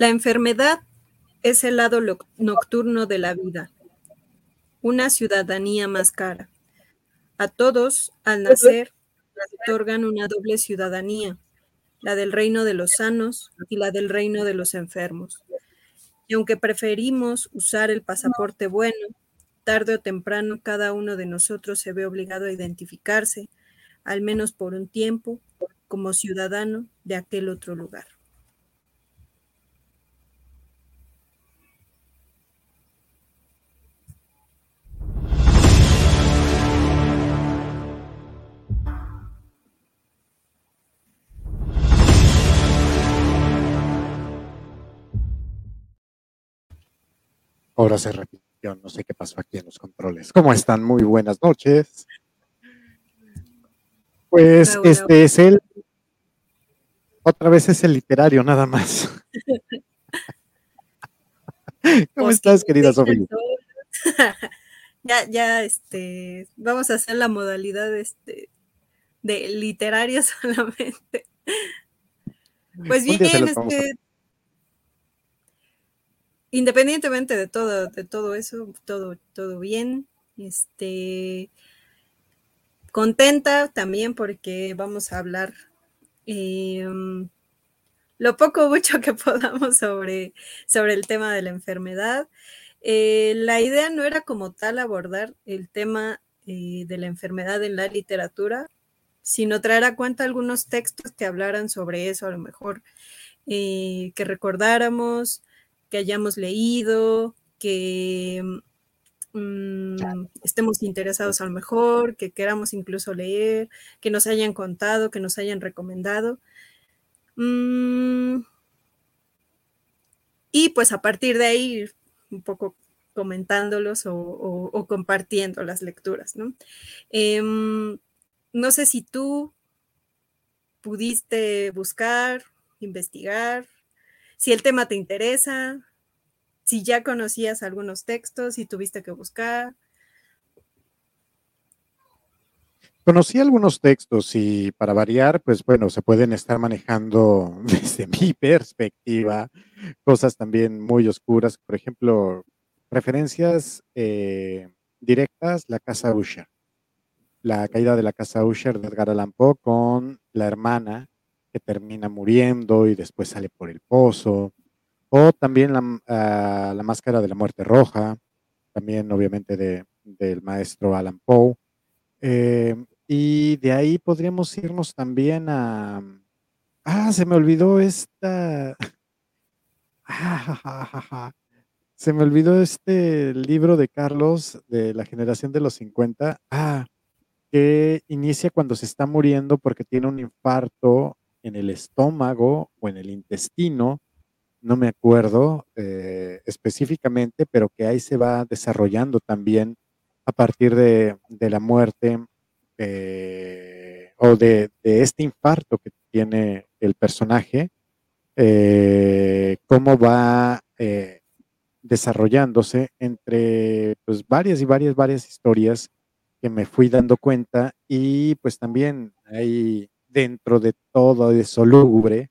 La enfermedad es el lado nocturno de la vida, una ciudadanía más cara. A todos, al nacer, otorgan una doble ciudadanía, la del reino de los sanos y la del reino de los enfermos. Y aunque preferimos usar el pasaporte bueno, tarde o temprano cada uno de nosotros se ve obligado a identificarse, al menos por un tiempo, como ciudadano de aquel otro lugar. Ahora se repitió, no sé qué pasó aquí en los controles. ¿Cómo están? Muy buenas noches. Pues este es el, otra vez es el literario, nada más. ¿Cómo pues estás, querida Sofía? ya, ya, este, vamos a hacer la modalidad este, de literario solamente. Pues bien, este, independientemente de todo, de todo eso, todo, todo bien. Este, contenta también porque vamos a hablar em, lo poco mucho que podamos sobre, sobre el tema de la enfermedad. Eh, la idea no era como tal abordar el tema eh, de la enfermedad en la literatura, sino traer a cuenta algunos textos que hablaran sobre eso, a lo mejor eh, que recordáramos, que hayamos leído, que mm, estemos interesados a lo mejor, que queramos incluso leer, que nos hayan contado, que nos hayan recomendado. Mm, y pues a partir de ahí un poco comentándolos o, compartiendo las lecturas, ¿no? Em, no sé si tú pudiste buscar, investigar, si el tema te interesa, si ya conocías algunos textos, si tuviste que buscar. Conocí algunos textos y para variar, pues bueno, se pueden estar manejando desde mi perspectiva cosas también muy oscuras. Por ejemplo, referencias eh, directas, la casa Usher. La caída de la casa Usher de Edgar Allan Poe con la hermana que termina muriendo y después sale por el pozo. O también la, ah, la máscara de la muerte roja, también obviamente de, del maestro Alan Poe. Eh, y de ahí podríamos irnos también a... Ah, se me olvidó esta... se me olvidó este libro de Carlos de la generación de los 50. Ah, que inicia cuando se está muriendo porque tiene un infarto en el estómago o en el intestino, no me acuerdo eh, específicamente, pero que ahí se va desarrollando también a partir de, la muerte eh, o de, este infarto que tiene el personaje, eh, cómo va desarrollándose entre pues, varias y varias, varias historias que me fui dando cuenta y pues también hay dentro de todo eso lúgubre,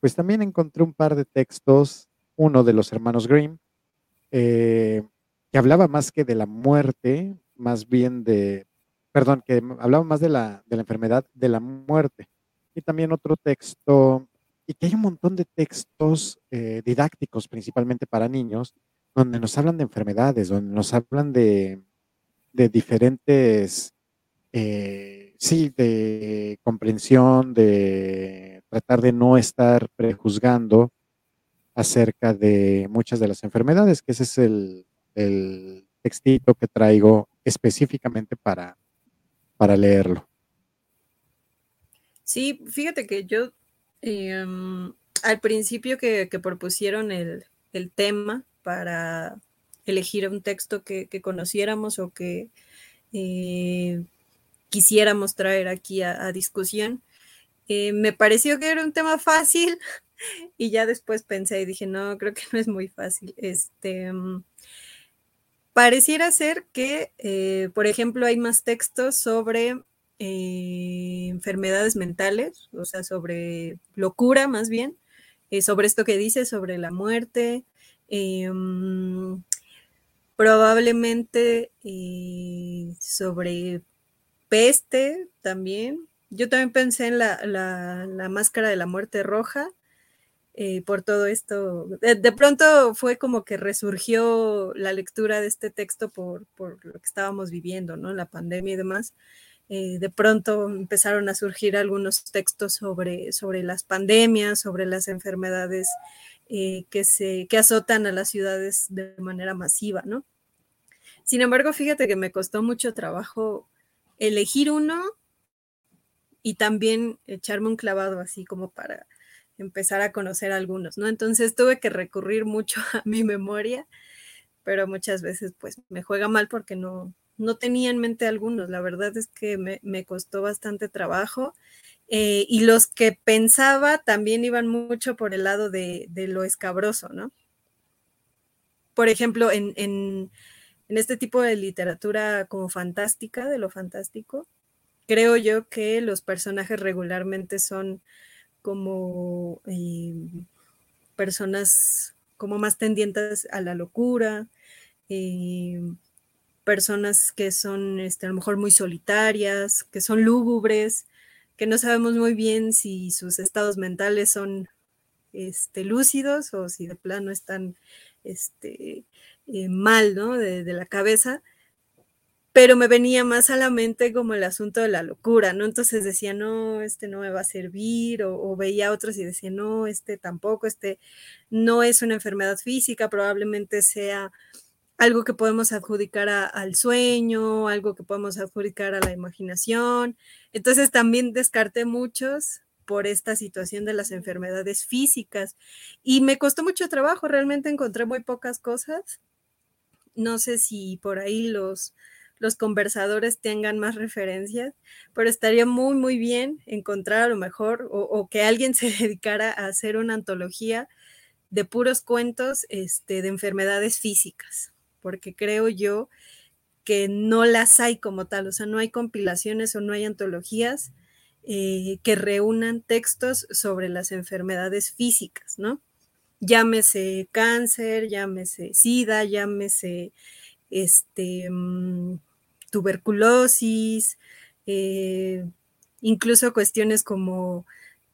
pues también encontré un par de textos, uno de los hermanos Grimm, eh, que hablaba más que de la muerte, más bien de, perdón, que hablaba más de la, de la enfermedad, de la muerte. Y también otro texto, y que hay un montón de textos eh, didácticos, principalmente para niños, donde nos hablan de enfermedades, donde nos hablan de, de diferentes eh, sí, de comprensión, de tratar de no estar prejuzgando acerca de muchas de las enfermedades, que ese es el, textito que traigo específicamente para, para leerlo. Sí, fíjate que yo em, al principio que, propusieron el, tema para elegir un texto que, conociéramos o que eh, quisiéramos traer aquí a, discusión. Me pareció que era un tema fácil y ya después pensé y dije, no, creo que no es muy fácil. Este, mm, pareciera ser que, eh, por ejemplo, hay más textos sobre eh, enfermedades mentales, o sea, sobre locura más bien, eh, sobre esto que dice, sobre la muerte, em, probablemente sobre peste también. Yo también pensé en la, máscara de la muerte roja. Eh, por todo esto, de, pronto fue como que resurgió la lectura de este texto por, por lo que estábamos viviendo, ¿no? La pandemia y demás. Eh, de pronto empezaron a surgir algunos textos sobre, sobre las pandemias, sobre las enfermedades eh, que, se, que azotan a las ciudades de manera masiva, ¿no? Sin embargo, fíjate que me costó mucho trabajo elegir uno y también echarme un clavado así como para empezar a conocer algunos, ¿no? Entonces tuve que recurrir mucho a mi memoria, pero muchas veces pues me juega mal porque no, no tenía en mente algunos, la verdad es que me, costó bastante trabajo. Eh, y los que pensaba también iban mucho por el lado de, lo escabroso, ¿no? Por ejemplo, en, en, este tipo de literatura como fantástica, de lo fantástico, creo yo que los personajes regularmente son como eh, personas como más tendientes a la locura, eh, personas que son este, a lo mejor muy solitarias, que son lúgubres, que no sabemos muy bien si sus estados mentales son este, lúcidos o si de plano están este, eh, mal, ¿no? De, la cabeza. Pero me venía más a la mente como el asunto de la locura, ¿no? Entonces decía, no, este no me va a servir, o, veía a otros y decía, no, este tampoco, este no es una enfermedad física, probablemente sea algo que podemos adjudicar al sueño, algo que podemos adjudicar a la imaginación. Entonces también descarté muchos por esta situación de las enfermedades físicas y me costó mucho trabajo, realmente encontré muy pocas cosas. No sé si por ahí los, los conversadores tengan más referencias, pero estaría muy, muy bien encontrar a lo mejor o, que alguien se dedicara a hacer una antología de puros cuentos este, de enfermedades físicas porque creo yo que no las hay como tal, o sea, no hay compilaciones o no hay antologías eh, que reúnan textos sobre las enfermedades físicas, ¿no? Llámese cáncer, llámese sida, llámese este, mm, tuberculosis, eh, incluso cuestiones como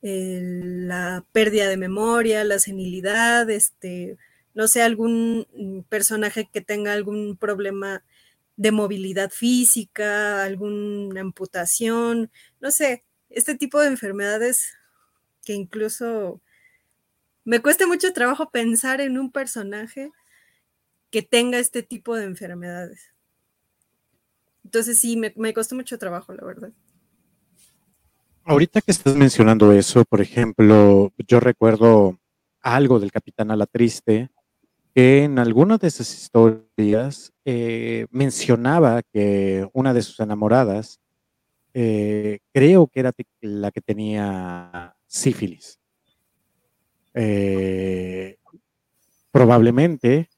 la pérdida de memoria, la senilidad, este, no sé, algún mm, personaje que tenga algún problema de movilidad física, alguna amputación, no sé, este tipo de enfermedades que incluso me cuesta mucho trabajo pensar en un personaje que tenga este tipo de enfermedades. Entonces sí, me, costó mucho trabajo, la verdad. Ahorita que estás mencionando eso, por ejemplo, yo recuerdo algo del Capitán a la Triste, que en alguna de esas historias eh, mencionaba que una de sus enamoradas, eh, creo que era la que tenía sífilis. Eh, probablemente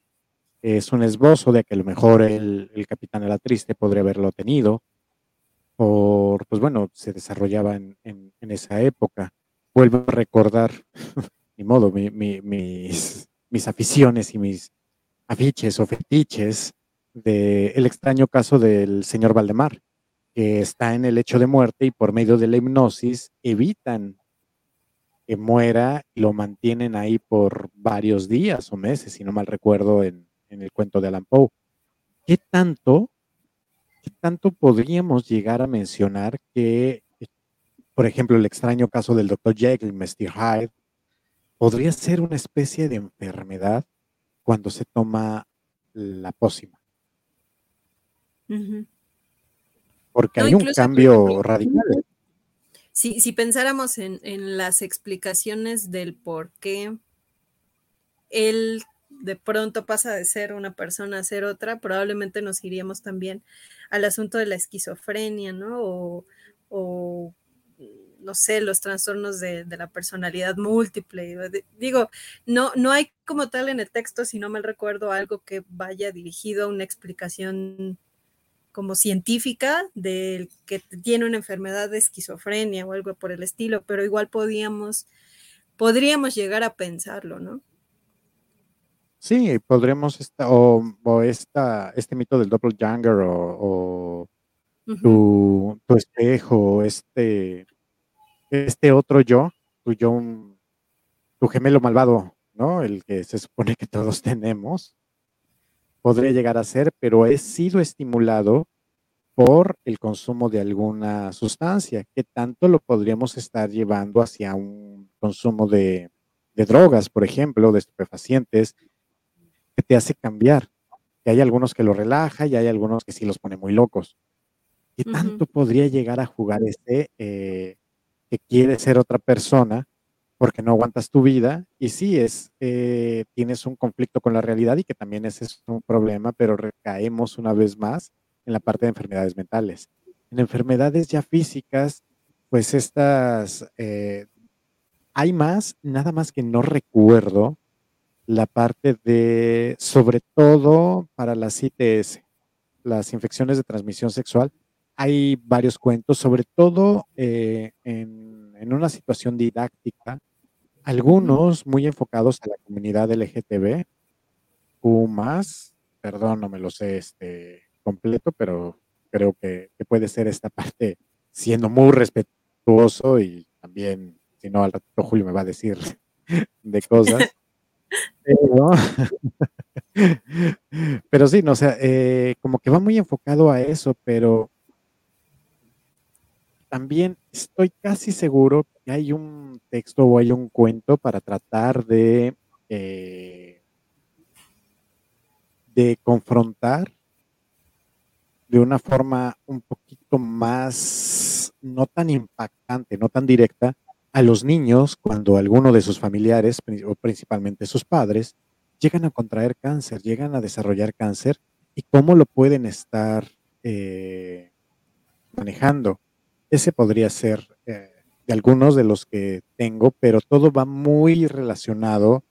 es un esbozo de que a lo mejor el, capitán de la triste podría haberlo tenido, por, pues bueno, se desarrollaba en, esa época. Vuelvo a recordar, ni modo, mis, mis aficiones y mis afiches o fetiches del el extraño caso del señor Valdemar, que está en el hecho de muerte y por medio de la hipnosis evitan que muera y lo mantienen ahí por varios días o meses, si no mal recuerdo, en, el cuento de Alan Poe. ¿Qué tanto, ¿Qué tanto podríamos llegar a mencionar que, por ejemplo, el extraño caso del Dr. Jekyll y Mr. Hyde podría ser una especie de enfermedad cuando se toma la pócima. Porque hay un cambio radical. Si, si pensáramos en, las explicaciones del por qué él de pronto pasa de ser una persona a ser otra, probablemente nos iríamos también al asunto de la esquizofrenia, ¿no? o no sé, los trastornos de, la personalidad múltiple. digo, no, no hay como tal en el texto, si no mal recuerdo, algo que vaya dirigido a una explicación como científica del que tiene una enfermedad de esquizofrenia o algo por el estilo, pero igual podíamos podríamos llegar a pensarlo, ¿no? Sí, podremos, esta, o, o esta, este mito del doppelganger o, o tu, tu, espejo, este, este otro yo, tu yo, tu gemelo malvado, ¿no? El que se supone que todos tenemos, podría llegar a ser, pero he sido estimulado por el consumo de alguna sustancia, que tanto lo podríamos estar llevando hacia un consumo de, de drogas, por ejemplo, de estupefacientes, que te hace cambiar. Que hay algunos que lo relaja y hay algunos que sí los pone muy locos. ¿Qué tanto podría llegar a jugar ese eh, que quiere ser otra persona porque no aguantas tu vida? Y sí, es, eh, tienes un conflicto con la realidad y que también ese es un problema, pero recaemos una vez más en la parte de enfermedades mentales. En enfermedades ya físicas, pues estas, eh, hay más, nada más que no recuerdo la parte de, sobre todo para las ITS, las infecciones de transmisión sexual, hay varios cuentos, sobre todo eh, en, en, una situación didáctica, algunos muy enfocados a la comunidad LGTB, Q perdón, no me lo sé este, completo, pero creo que puede ser esta parte siendo muy respetuoso y también, si no, al ratito Julio me va a decir de cosas. Pero, sí, no, o eh, como que va muy enfocado a eso, pero también estoy casi seguro que hay un texto o hay un cuento para tratar de, eh, de confrontar de una forma un poquito más, no tan impactante, no tan directa, a los niños cuando alguno de sus familiares, o principalmente sus padres, llegan a contraer cáncer, llegan a desarrollar cáncer y cómo lo pueden estar eh, manejando. Ese podría ser eh, de algunos de los que tengo, pero todo va muy relacionado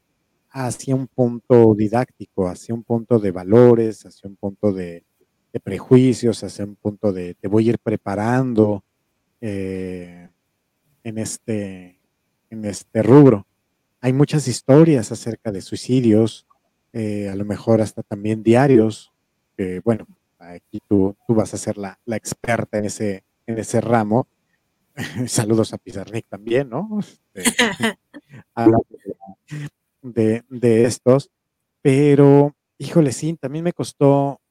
hacia un punto didáctico, hacia un punto de valores, hacia un punto de, prejuicios, hacia un punto de te voy a ir preparando. Eh, en este, en este rubro. Hay muchas historias acerca de suicidios, eh, a lo mejor hasta también diarios, que bueno, aquí tú, tú vas a ser la, la, experta en ese, en ese ramo. Saludos a Pizarnik también, ¿no? Este, de, de estos, pero híjole, sí, también me costó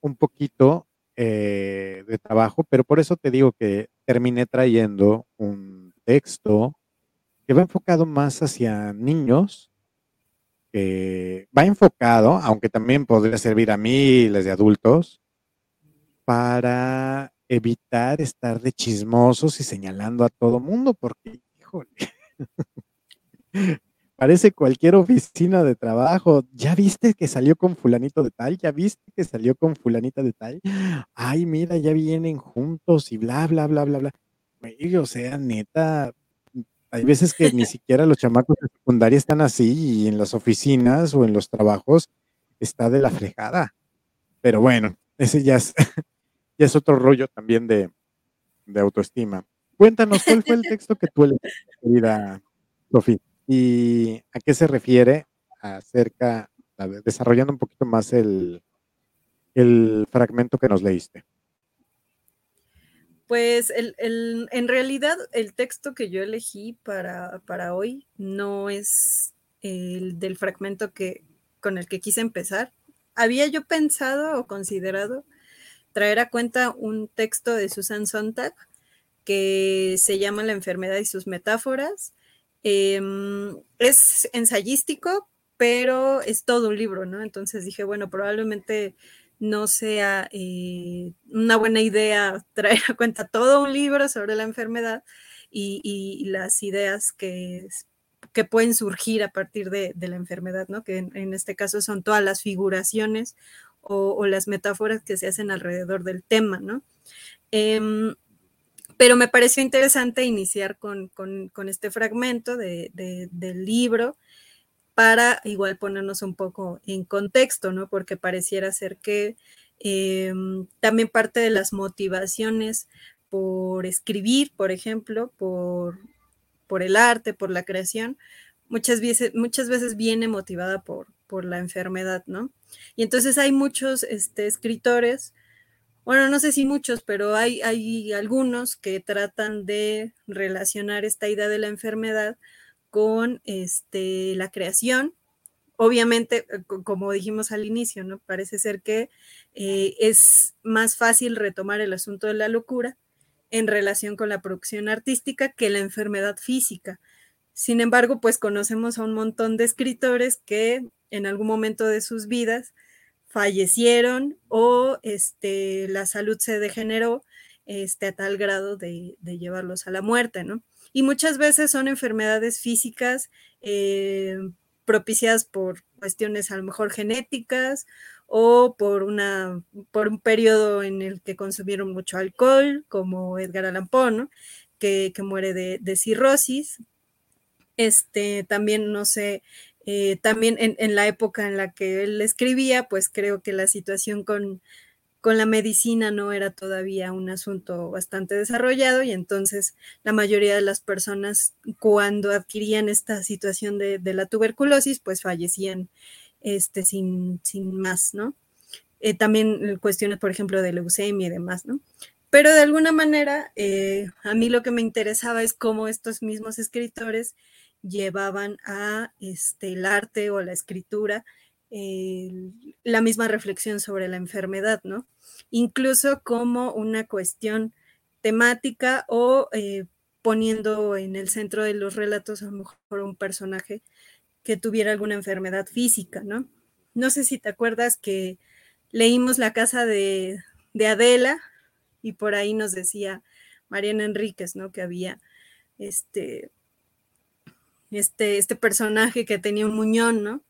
un poquito eh, de trabajo, pero por eso te digo que terminé trayendo un texto que va enfocado más hacia niños, que va enfocado, aunque también podría servir a miles de adultos, para evitar estar de chismosos y señalando a todo mundo, porque, híjole, parece cualquier oficina de trabajo. ¿Ya viste que salió con fulanito de tal? ¿Ya viste que salió con fulanita de tal? Ay, mira, ya vienen juntos y bla, bla, bla, bla, bla o sea, neta, hay veces que ni siquiera los chamacos de secundaria están así y en las oficinas o en los trabajos está de la fregada. Pero bueno, ese ya es, ya es otro rollo también de, de autoestima. Cuéntanos, ¿cuál fue el texto que tú leíste, querida Sofía? ¿Y a qué se refiere acerca, desarrollando un poquito más el, el fragmento que nos leíste? Pues el, el, en realidad el texto que yo elegí para, para hoy no es el del fragmento que, con el que quise empezar. Había yo pensado o considerado traer a cuenta un texto de Susan Sontag que se llama La enfermedad y sus metáforas. Em, es ensayístico, pero es todo un libro, ¿no? Entonces dije, bueno, probablemente no sea eh, una buena idea traer a cuenta todo un libro sobre la enfermedad y, las ideas que, que, pueden surgir a partir de, la enfermedad, ¿no? que en, este caso son todas las figuraciones o, las metáforas que se hacen alrededor del tema. ¿no? Em, pero me pareció interesante iniciar con, este fragmento del libro para igual ponernos un poco en contexto, ¿no? Porque pareciera ser que em, también parte de las motivaciones por escribir, por ejemplo, por, por el arte, por la creación, muchas veces, muchas veces viene motivada por, por la enfermedad, ¿no? Y entonces hay muchos este, escritores, bueno, no sé si muchos, pero hay, hay algunos que tratan de relacionar esta idea de la enfermedad con este, la creación. Obviamente, eh, como dijimos al inicio, ¿no? Parece ser que eh, es más fácil retomar el asunto de la locura en relación con la producción artística que la enfermedad física. Sin embargo, pues conocemos a un montón de escritores que en algún momento de sus vidas fallecieron o este, la salud se degeneró este, a tal grado de, llevarlos a la muerte, ¿no? Y muchas veces son enfermedades físicas eh, propiciadas por cuestiones a lo mejor genéticas o por, una, por un periodo en el que consumieron mucho alcohol, como Edgar Allan Poe, que, muere de, de, cirrosis. Este, también, no sé, eh, también en, la época en la que él escribía, pues creo que la situación con, con la medicina no era todavía un asunto bastante desarrollado y entonces la mayoría de las personas cuando adquirían esta situación de, la tuberculosis, pues fallecían este, sin, sin más, ¿no? Eh, también cuestiones, por ejemplo, de leucemia y demás, ¿no? Pero de alguna manera, eh, a mí lo que me interesaba es cómo estos mismos escritores llevaban a este, el arte o la escritura la misma reflexión sobre la enfermedad, ¿no? Incluso como una cuestión temática o eh, poniendo en el centro de los relatos a lo mejor un personaje que tuviera alguna enfermedad física, ¿no? No sé si te acuerdas que leímos La casa de, de Adela y por ahí nos decía Mariana Enríquez, ¿no? Que había este, este, este personaje que tenía un muñón, ¿no?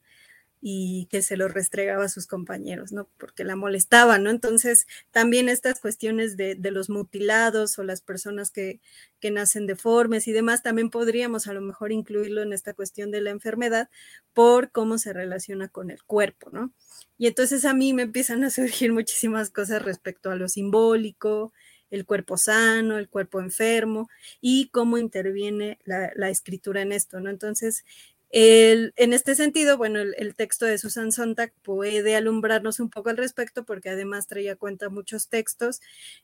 Y que se lo restregaba a sus compañeros, ¿no? Porque la molestaba, ¿no? Entonces, también estas cuestiones de, los mutilados o las personas que, que, nacen deformes y demás, también podríamos a lo mejor incluirlo en esta cuestión de la enfermedad por cómo se relaciona con el cuerpo, ¿no? Y entonces a mí me empiezan a surgir muchísimas cosas respecto a lo simbólico, el cuerpo sano, el cuerpo enfermo y cómo interviene la, escritura en esto, ¿no? Entonces, en este sentido, bueno, el, texto de Susan Sontag puede alumbrarnos un poco al respecto porque además traía cuenta muchos textos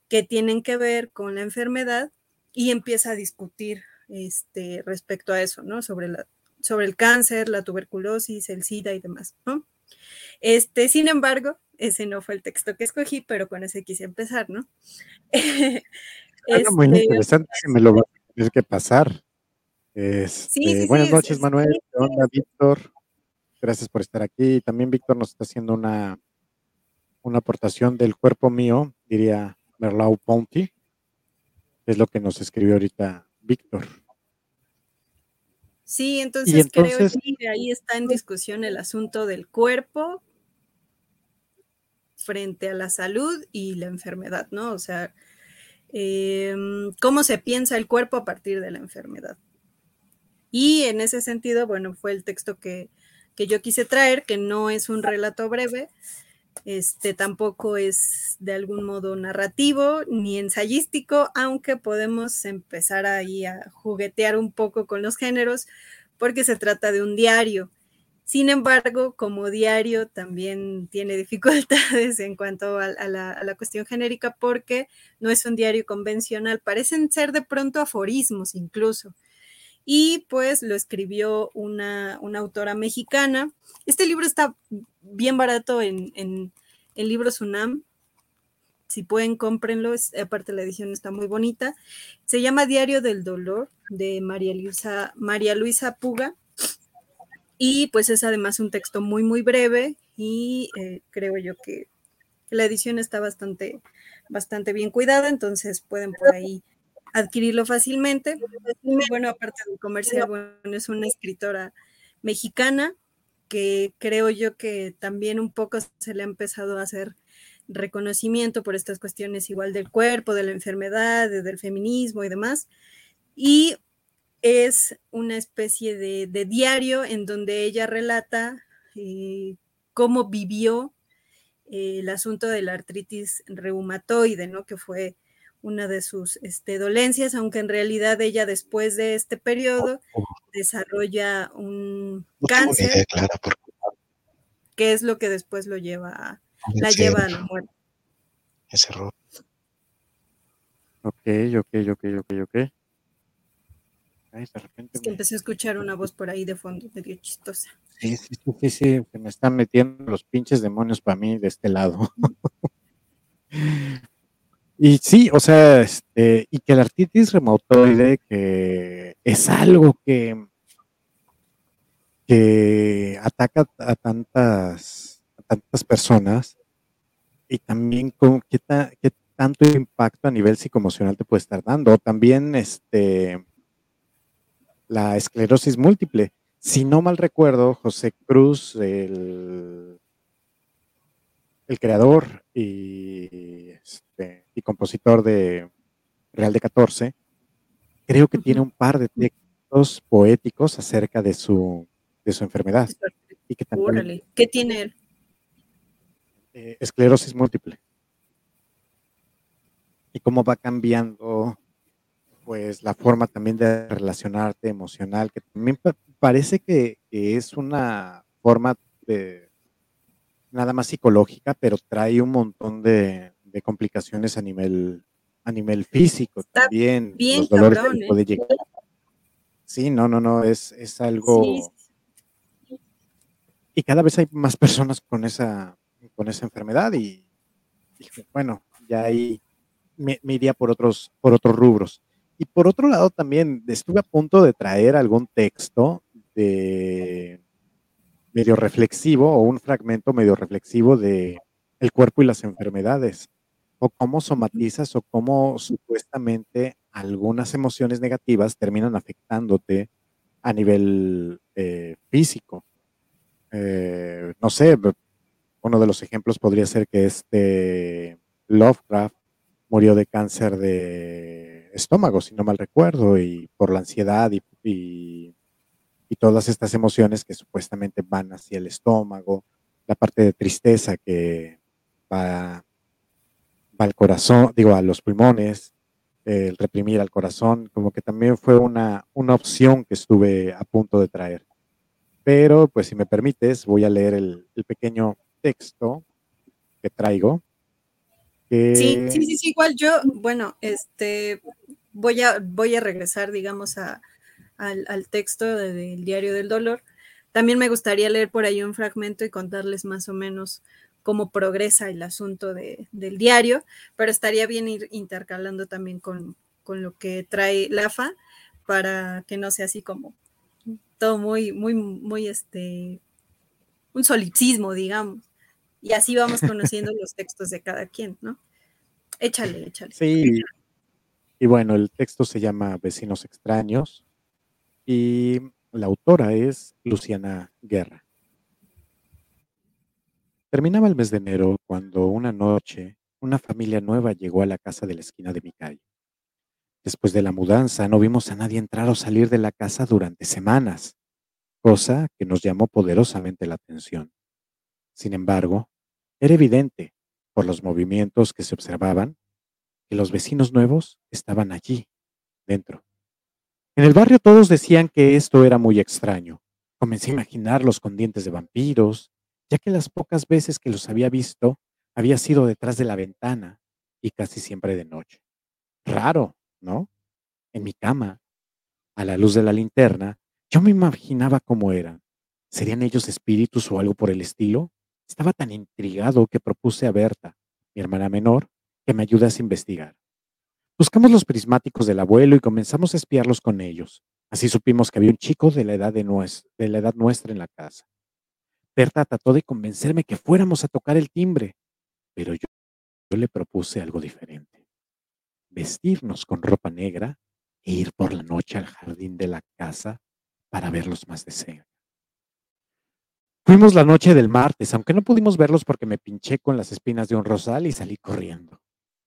que tienen que ver con la enfermedad y empieza a discutir este, respecto a eso, ¿no? Sobre, la, sobre el cáncer, la tuberculosis, el SIDA y demás, ¿no? Este, sin embargo, ese no fue el texto que escogí, pero con ese quise empezar, ¿no? Es muy este, interesante, si me lo va a tener que pasar. Este, buenas noches, Manuel. ¿Qué onda, Víctor? Gracias por estar aquí. También Víctor nos está haciendo una, una aportación del cuerpo mío, diría Merlau Ponti. Es lo que nos escribió ahorita Víctor. Sí, entonces, creo que ahí está en discusión el asunto del cuerpo frente a la salud y la enfermedad, ¿no? O sea, em, cómo se piensa el cuerpo a partir de la enfermedad. Y en ese sentido, bueno, fue el texto que, yo quise traer, que no es un relato breve, este tampoco es de algún modo narrativo ni ensayístico, aunque podemos empezar ahí a juguetear un poco con los géneros, porque se trata de un diario. Sin embargo, como diario también tiene dificultades en cuanto a, la, cuestión genérica porque no es un diario convencional, parecen ser de pronto aforismos incluso. Y pues lo escribió una, autora mexicana. Este libro está bien barato en, en, en Libros. Si pueden, cómprenlo. aparte la edición está muy bonita. Se llama Diario del Dolor de María Luisa, María Luisa Puga y pues es además un texto muy, muy breve y eh, creo yo que la edición está bastante, bastante bien cuidada, entonces pueden por ahí adquirirlo fácilmente. bueno, aparte del comercial, bueno, es una escritora mexicana que creo yo que también un poco se le ha empezado a hacer reconocimiento por estas cuestiones igual del cuerpo, de la enfermedad, del feminismo y demás. Y es una especie de, diario en donde ella relata eh, cómo vivió eh, el asunto de la artritis reumatoide, ¿no? Que fue una de sus este, dolencias, aunque en realidad ella después de este periodo desarrolla un cáncer. Que es lo que después lo lleva a, la lleva a la muerte. Ese error. Ok, ok, ok, ok, ok. Ay, de repente es que empecé a escuchar una voz por ahí de fondo, medio chistosa. Sí, sí, sí, sí, que me están metiendo los pinches demonios para mí de este lado. y sí, o sea, este, y que la artritis reumatoide, que es algo que, que ataca a tantas, a tantas personas, y también con qué, qué tanto impacto a nivel psicoemocional te puede estar dando. También este, la esclerosis múltiple. Si no mal recuerdo, José Cruz, el, el creador y, este, y compositor de Real de 14, creo que tiene un par de textos poéticos acerca de su, de su enfermedad. Y que también, ¿Qué tiene él? Eh, esclerosis múltiple. Y cómo va cambiando pues la forma también de relacionarte emocional, que también parece que, es una forma de nada más psicológica, pero trae un montón de, complicaciones a nivel a nivel físico también. Bien los dolores ¿eh? puede llegar. Sí, no, no, no, es, es algo. Y cada vez hay más personas con esa con esa enfermedad y, bueno, ya ahí me, iría por otros, por otros rubros. Y por otro lado también estuve a punto de traer algún texto de medio reflexivo o un fragmento medio reflexivo de el cuerpo y las enfermedades o cómo somatizas o cómo supuestamente algunas emociones negativas terminan afectándote a nivel eh, físico. Eh, no sé, uno de los ejemplos podría ser que este Lovecraft murió de cáncer de estómago, si no mal recuerdo, y por la ansiedad y, y, todas estas emociones que supuestamente van hacia el estómago, la parte de tristeza que va, va al corazón, digo, a los pulmones, el reprimir al corazón, como que también fue una, una opción que estuve a punto de traer. Pero, pues si me permites, voy a leer el, el pequeño texto que traigo. Sí, sí, sí, igual yo, bueno, este, voy a, voy a regresar, digamos, a, al, texto del Diario del Dolor. También me gustaría leer por ahí un fragmento y contarles más o menos cómo progresa el asunto del diario, pero estaría bien ir intercalando también con, con lo que trae LAFA para que no sea así como todo muy, muy, muy, este, un solipsismo, digamos y así vamos conociendo los textos de cada quien, ¿no? Échale, échale. Sí. Y bueno, el texto se llama Vecinos extraños y la autora es Luciana Guerra. Terminaba el mes de enero cuando una noche una familia nueva llegó a la casa de la esquina de mi calle. Después de la mudanza no vimos a nadie entrar o salir de la casa durante semanas, cosa que nos llamó poderosamente la atención. Sin embargo, era evidente, por los movimientos que se observaban, que los vecinos nuevos estaban allí, dentro. En el barrio todos decían que esto era muy extraño. Comencé a imaginarlos con dientes de vampiros, ya que las pocas veces que los había visto había sido detrás de la ventana y casi siempre de noche. Raro, ¿no? En mi cama, a la luz de la linterna, yo me imaginaba cómo eran. ¿Serían ellos espíritus o algo por el estilo? Estaba tan intrigado que propuse a Berta, mi hermana menor, que me ayudase a investigar. Buscamos los prismáticos del abuelo y comenzamos a espiarlos con ellos. Así supimos que había un chico de la edad, de, de la edad nuestra en la casa. Berta trató de convencerme que fuéramos a tocar el timbre, pero yo, yo le propuse algo diferente. Vestirnos con ropa negra e ir por la noche al jardín de la casa para verlos más de cerca. Fuimos la noche del martes, aunque no pudimos verlos porque me pinché con las espinas de un rosal y salí corriendo.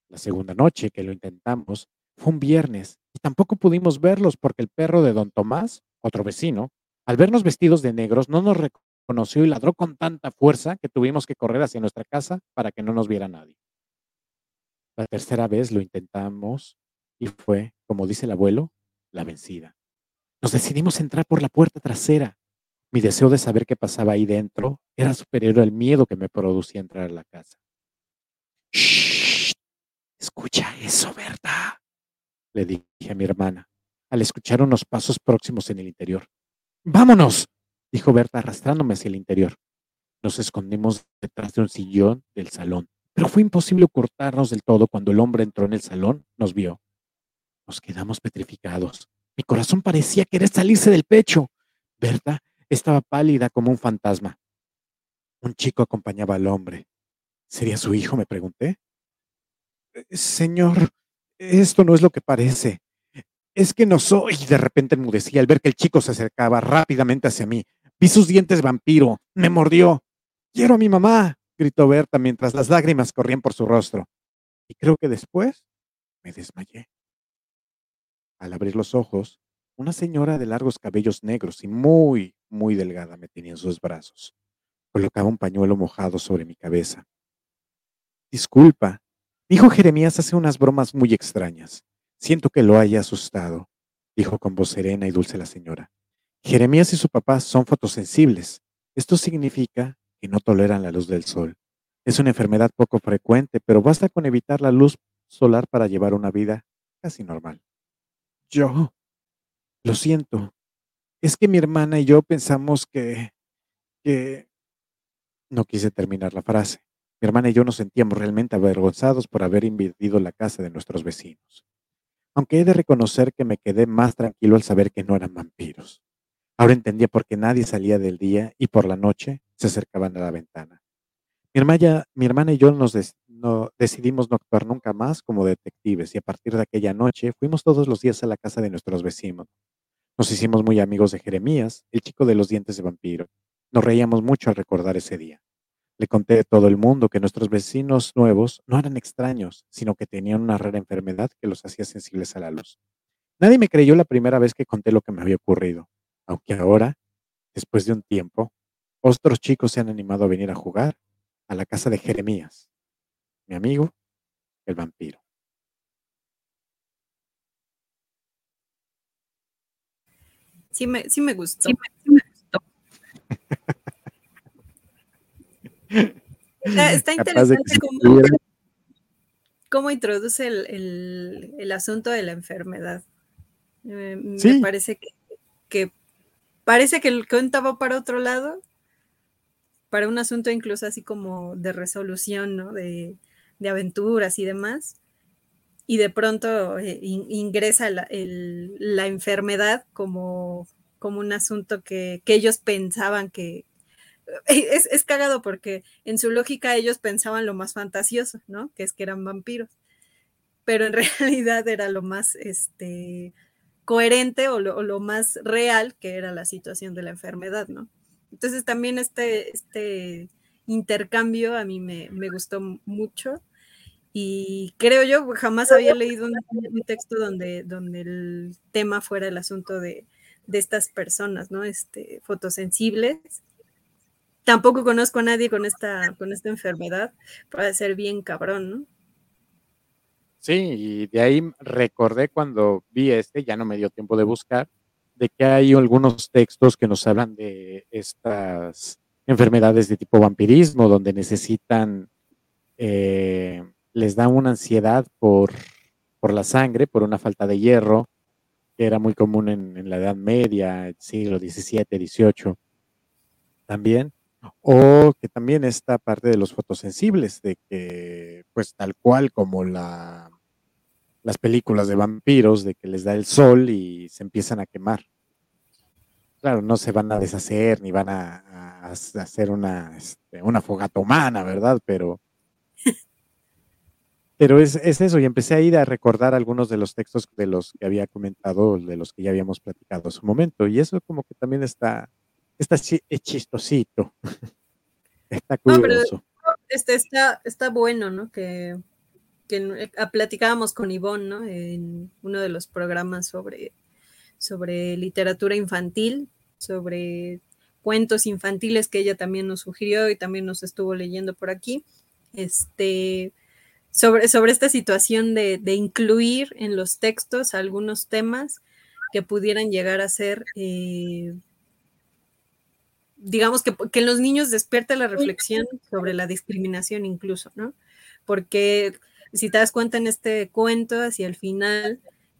La segunda noche que lo intentamos fue un viernes y tampoco pudimos verlos porque el perro de don Tomás, otro vecino, al vernos vestidos de negros no nos reconoció y ladró con tanta fuerza que tuvimos que correr hacia nuestra casa para que no nos viera nadie. La tercera vez lo intentamos y fue, como dice el abuelo, la vencida. Nos decidimos entrar por la puerta trasera. Mi deseo de saber qué pasaba ahí dentro era superior al miedo que me producía entrar a la casa. ¡Shh! Escucha eso, Berta, le dije a mi hermana, al escuchar unos pasos próximos en el interior. ¡Vámonos! dijo Berta arrastrándome hacia el interior. Nos escondimos detrás de un sillón del salón, pero fue imposible ocultarnos del todo cuando el hombre entró en el salón, nos vio. Nos quedamos petrificados. Mi corazón parecía querer salirse del pecho. Berta estaba pálida como un fantasma. Un chico acompañaba al hombre. ¿Sería su hijo? me pregunté. Señor, esto no es lo que parece. Es que no soy. De repente enmudecí al ver que el chico se acercaba rápidamente hacia mí. Vi sus dientes vampiro. Me mordió. Quiero a mi mamá, gritó Berta mientras las lágrimas corrían por su rostro. Y creo que después me desmayé. Al abrir los ojos, una señora de largos cabellos negros y muy, muy delgada me tenía en sus brazos. Colocaba un pañuelo mojado sobre mi cabeza. Disculpa, hijo Jeremías hace unas bromas muy extrañas. Siento que lo haya asustado, dijo con voz serena y dulce la señora. Jeremías y su papá son fotosensibles. Esto significa que no toleran la luz del sol. Es una enfermedad poco frecuente, pero basta con evitar la luz solar para llevar una vida casi normal. Yo, lo siento, es que mi hermana y yo pensamos que, que... No quise terminar la frase. Mi hermana y yo nos sentíamos realmente avergonzados por haber invadido la casa de nuestros vecinos. Aunque he de reconocer que me quedé más tranquilo al saber que no eran vampiros. Ahora entendía por qué nadie salía del día y por la noche se acercaban a la ventana. Mi hermana, mi hermana y yo nos decidimos no actuar nunca más como detectives y a partir de aquella noche fuimos todos los días a la casa de nuestros vecinos. Nos hicimos muy amigos de Jeremías, el chico de los dientes de vampiro. Nos reíamos mucho al recordar ese día. Le conté a todo el mundo que nuestros vecinos nuevos no eran extraños, sino que tenían una rara enfermedad que los hacía sensibles a la luz. Nadie me creyó la primera vez que conté lo que me había ocurrido, aunque ahora, después de un tiempo, otros chicos se han animado a venir a jugar a la casa de Jeremías, mi amigo, el vampiro. Sí me, sí me gustó. Está, interesante cómo, introduce el, asunto de la enfermedad. Me parece que, parece que el cuento va para otro lado, para un asunto incluso así como de resolución, ¿no? De, aventuras y demás. Y de pronto eh, ingresa la, enfermedad como, como un asunto que ellos pensaban que, es, es, cagado porque en su lógica ellos pensaban lo más fantasioso, ¿no? Que es que eran vampiros. Pero en realidad era lo más este, coherente o lo, más real que era la situación de la enfermedad, ¿no? Entonces también este, este intercambio a mí me, gustó mucho y creo yo, jamás había leído un, texto donde, donde el tema fuera el asunto de, de estas personas, ¿no? Este, fotosensibles tampoco conozco a nadie con esta, con esta enfermedad. Puede ser bien cabrón, ¿no? Sí, y de ahí recordé cuando vi este, ya no me dio tiempo de buscar, de que hay algunos textos que nos hablan de estas enfermedades de tipo vampirismo, donde necesitan, eh, les da una ansiedad por, por la sangre, por una falta de hierro, que era muy común en, en la Edad Media, el siglo XVII, XVIII también. O que también esta parte de los fotosensibles, de que, pues tal cual como la, las películas de vampiros, de que les da el sol y se empiezan a quemar. Claro, no se van a deshacer ni van a, hacer una, este, una fogata humana, ¿verdad? Pero, pero es, es, eso, y empecé a ir a recordar algunos de los textos de los que había comentado, de los que ya habíamos platicado en su momento, y eso como que también está, está chistosito. está curioso. este está, está bueno, ¿no? Que, que ah, platicábamos con Ivonne, ¿no? En uno de los programas sobre, sobre literatura infantil, sobre cuentos infantiles que ella también nos sugirió y también nos estuvo leyendo por aquí. Este, sobre, sobre esta situación de, de incluir en los textos algunos temas que pudieran llegar a ser, eh, digamos, que, que en los niños despierte la reflexión sobre la discriminación incluso, ¿no? Porque si te das cuenta en este cuento, hacia el final,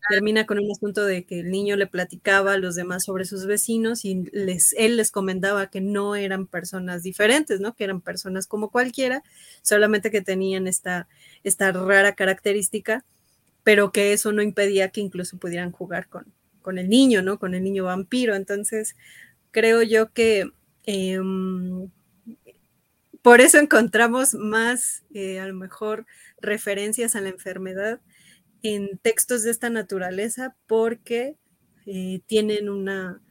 termina con un asunto de que el niño le platicaba a los demás sobre sus vecinos y les, él les comentaba que no eran personas diferentes, ¿no? Que eran personas como cualquiera, solamente que tenían esta, esta rara característica, pero que eso no impedía que incluso pudieran jugar con, con el niño, ¿no? Con el niño vampiro. Entonces, creo yo que em, por eso encontramos más, eh, a lo mejor, referencias a la enfermedad en textos de esta naturaleza porque eh, tienen una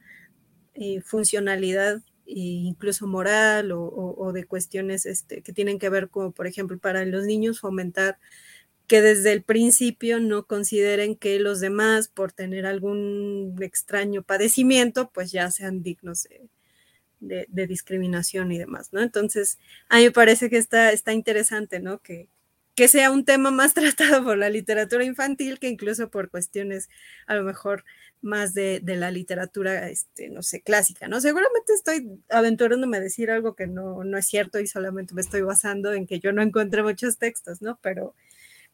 eh, funcionalidad incluso moral o, de cuestiones este, que tienen que ver como, por ejemplo, para los niños fomentar que desde el principio no consideren que los demás, por tener algún extraño padecimiento, pues ya sean dignos de, discriminación y demás, ¿no? Entonces, a mí me parece que está, está interesante, ¿no? Que, que sea un tema más tratado por la literatura infantil que incluso por cuestiones a lo mejor más de, la literatura, este, no sé, clásica, ¿no? Seguramente estoy aventurándome a decir algo que no, no es cierto y solamente me estoy basando en que yo no encontré muchos textos, ¿no? Pero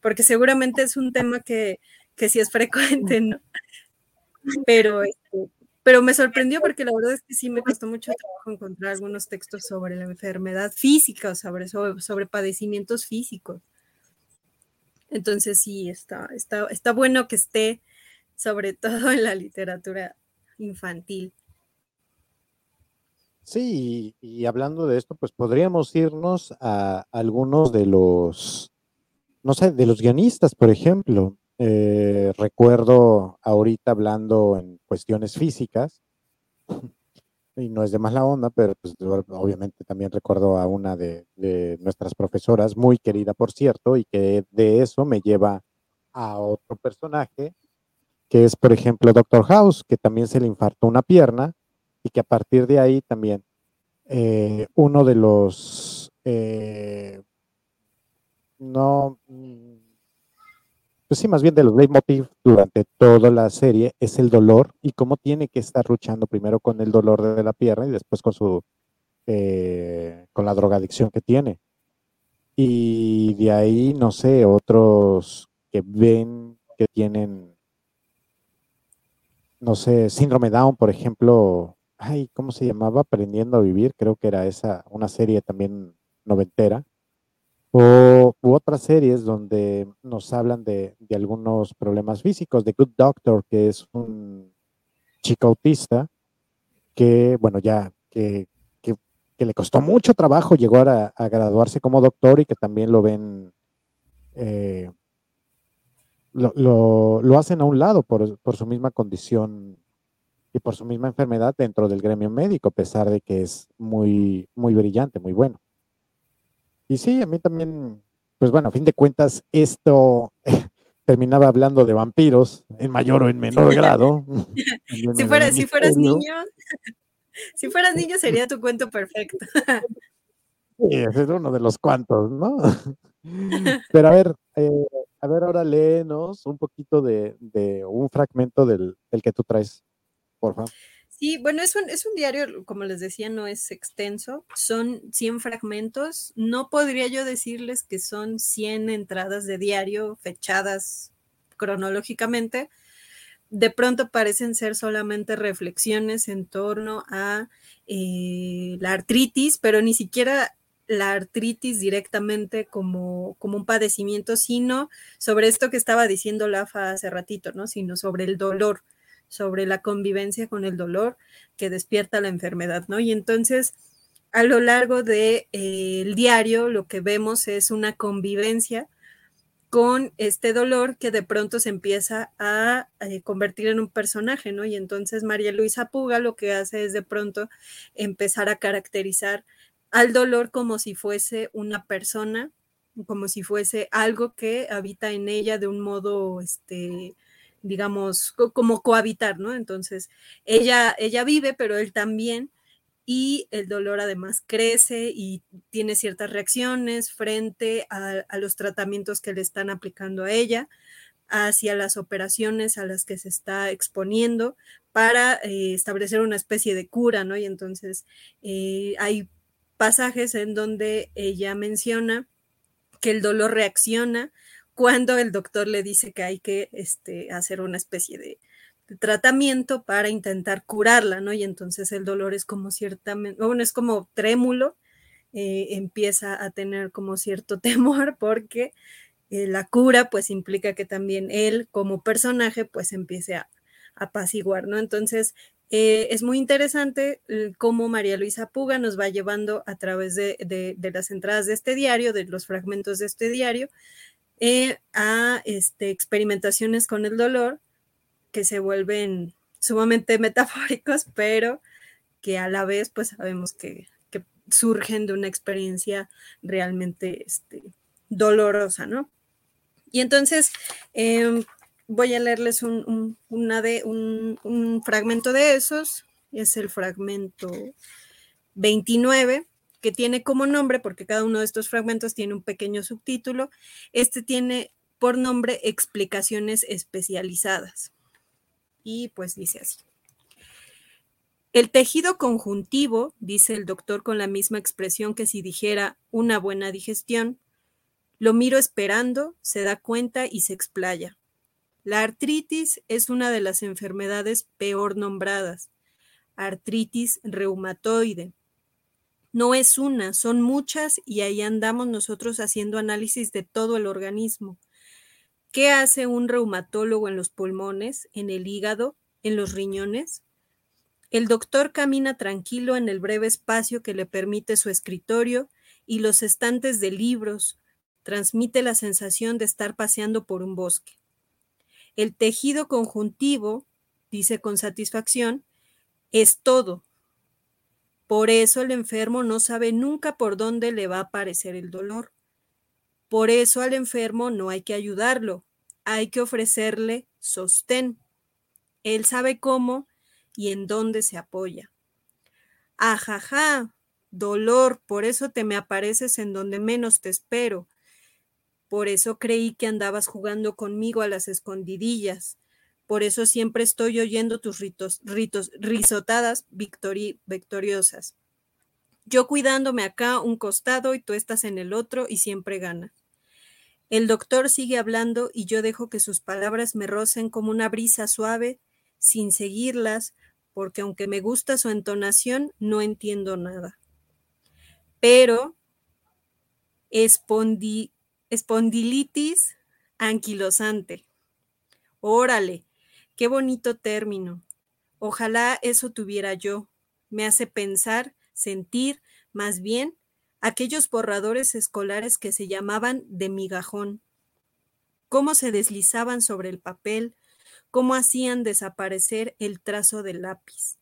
porque seguramente es un tema que, que sí es frecuente, ¿no? Pero, pero me sorprendió porque la verdad es que sí me costó mucho trabajo encontrar algunos textos sobre la enfermedad física o sobre, sobre padecimientos físicos. Entonces sí, está, está, está bueno que esté sobre todo en la literatura infantil. Sí, y, hablando de esto, pues podríamos irnos a algunos de los, no sé, de los guionistas, por ejemplo. Eh, recuerdo ahorita hablando en cuestiones físicas, y no es de más la onda, pero pues, obviamente también recuerdo a una de, nuestras profesoras, muy querida por cierto, y que de eso me lleva a otro personaje, que es por ejemplo Doctor House, que también se le infartó una pierna y que a partir de ahí también eh, uno de los, eh, no, pues sí, más bien de los leitmotiv durante toda la serie es el dolor y cómo tiene que estar luchando primero con el dolor de la pierna y después con su eh, con la drogadicción que tiene. Y de ahí, no sé, otros que ven que tienen, no sé, síndrome Down, por ejemplo, ay, ¿cómo se llamaba? Aprendiendo a vivir, creo que era esa, una serie también noventera o otras series donde nos hablan de, algunos problemas físicos, de Good Doctor, que es un chico autista que, bueno, ya, que, le costó mucho trabajo llegar a, graduarse como doctor y que también lo ven, eh, lo, hacen a un lado por, por su misma condición y por su misma enfermedad dentro del gremio médico, a pesar de que es muy, muy brillante, muy bueno. Y sí, a mí también, pues bueno, a fin de cuentas, esto terminaba hablando de vampiros en mayor o en menor grado. si, fuera, si fueras niño, si fueras niño sería tu cuento perfecto. sí, ese es uno de los cuantos, ¿no? Pero a ver, eh, a ver, ahora léenos un poquito de, un fragmento del, del que tú traes, por favor. Sí, bueno, es un, es un diario, como les decía, no es extenso, son 100 fragmentos. No podría yo decirles que son 100 entradas de diario fechadas cronológicamente. De pronto parecen ser solamente reflexiones en torno a eh, la artritis, pero ni siquiera la artritis directamente como, como un padecimiento, sino sobre esto que estaba diciendo Lafa hace ratito, ¿no? Sino sobre el dolor sobre la convivencia con el dolor que despierta la enfermedad, ¿no? Y entonces, a lo largo del de, eh, diario, lo que vemos es una convivencia con este dolor que de pronto se empieza a, eh, convertir en un personaje, ¿no? Y entonces María Luisa Puga lo que hace es de pronto empezar a caracterizar al dolor como si fuese una persona, como si fuese algo que habita en ella de un modo, este, digamos, como cohabitar, ¿no? Entonces, ella, ella vive, pero él también, y el dolor además crece y tiene ciertas reacciones frente a, los tratamientos que le están aplicando a ella. hacia las operaciones a las que se está exponiendo para eh, establecer una especie de cura, ¿no? Y entonces eh, hay pasajes en donde ella menciona que el dolor reacciona cuando el doctor le dice que hay que este, hacer una especie de, tratamiento para intentar curarla, ¿no? Y entonces el dolor es como ciertamente, bueno, es como trémulo, eh, empieza a tener como cierto temor porque eh, la cura pues implica que también él como personaje pues empiece a, apaciguar, ¿no? Entonces eh, es muy interesante cómo María Luisa Puga nos va llevando a través de, de, las entradas de este diario, de los fragmentos de este diario, a este, experimentaciones con el dolor que se vuelven sumamente metafóricos, pero que a la vez pues sabemos que, surgen de una experiencia realmente este, dolorosa, ¿no? Y entonces em, voy a leerles un, una de, un, fragmento de esos, es el fragmento 29, que tiene como nombre, porque cada uno de estos fragmentos tiene un pequeño subtítulo, este tiene por nombre explicaciones especializadas y pues dice así. El tejido conjuntivo, dice el doctor con la misma expresión que si dijera una buena digestión, lo miro esperando, se da cuenta y se explaya. La artritis es una de las enfermedades peor nombradas, artritis reumatoide. No es una, son muchas y ahí andamos nosotros haciendo análisis de todo el organismo. ¿Qué hace un reumatólogo en los pulmones, en el hígado, en los riñones? El doctor camina tranquilo en el breve espacio que le permite su escritorio y los estantes de libros. Transmite la sensación de estar paseando por un bosque. El tejido conjuntivo, dice con satisfacción, es todo. Por eso el enfermo no sabe nunca por dónde le va a aparecer el dolor. Por eso al enfermo no hay que ayudarlo, hay que ofrecerle sostén. Él sabe cómo y en dónde se apoya. Ajaja, dolor, por eso te me apareces en donde menos te espero. Por eso creí que andabas jugando conmigo a las escondidillas. Por eso siempre estoy oyendo tus ritos, ritos risotadas victoriosas. Yo cuidándome acá un costado y tú estás en el otro y siempre ganas. El doctor sigue hablando y yo dejo que sus palabras me rocen como una brisa suave, sin seguirlas, porque aunque me gusta su entonación, no entiendo nada. Pero espondilitis anquilosante. Órale, qué bonito término. Ojalá eso tuviera yo. Me hace pensar, sentir, más bien, aquellos borradores escolares que se llamaban de migajón, cómo se deslizaban sobre el papel, cómo hacían desaparecer el trazo del lápiz.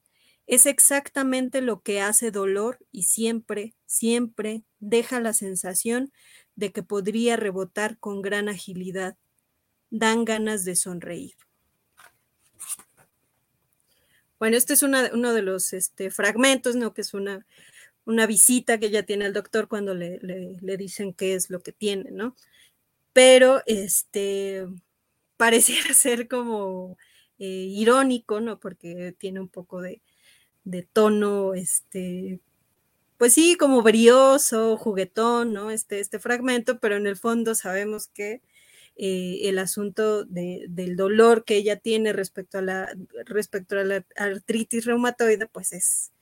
Es exactamente lo que hace dolor y siempre, siempre deja la sensación de que podría rebotar con gran agilidad. Dan ganas de sonreír. Bueno, este es uno de los este, fragmentos, ¿no? Que es una, visita que ya tiene el doctor cuando le, dicen qué es lo que tiene, ¿no? Pero este pareciera ser como eh, irónico, ¿no? Porque tiene un poco de, tono, este, pues sí, como brioso, juguetón, ¿no? Este, este fragmento, pero en el fondo sabemos que eh, el asunto del dolor que ella tiene respecto a la, respecto a la artritis reumatoide, pues es,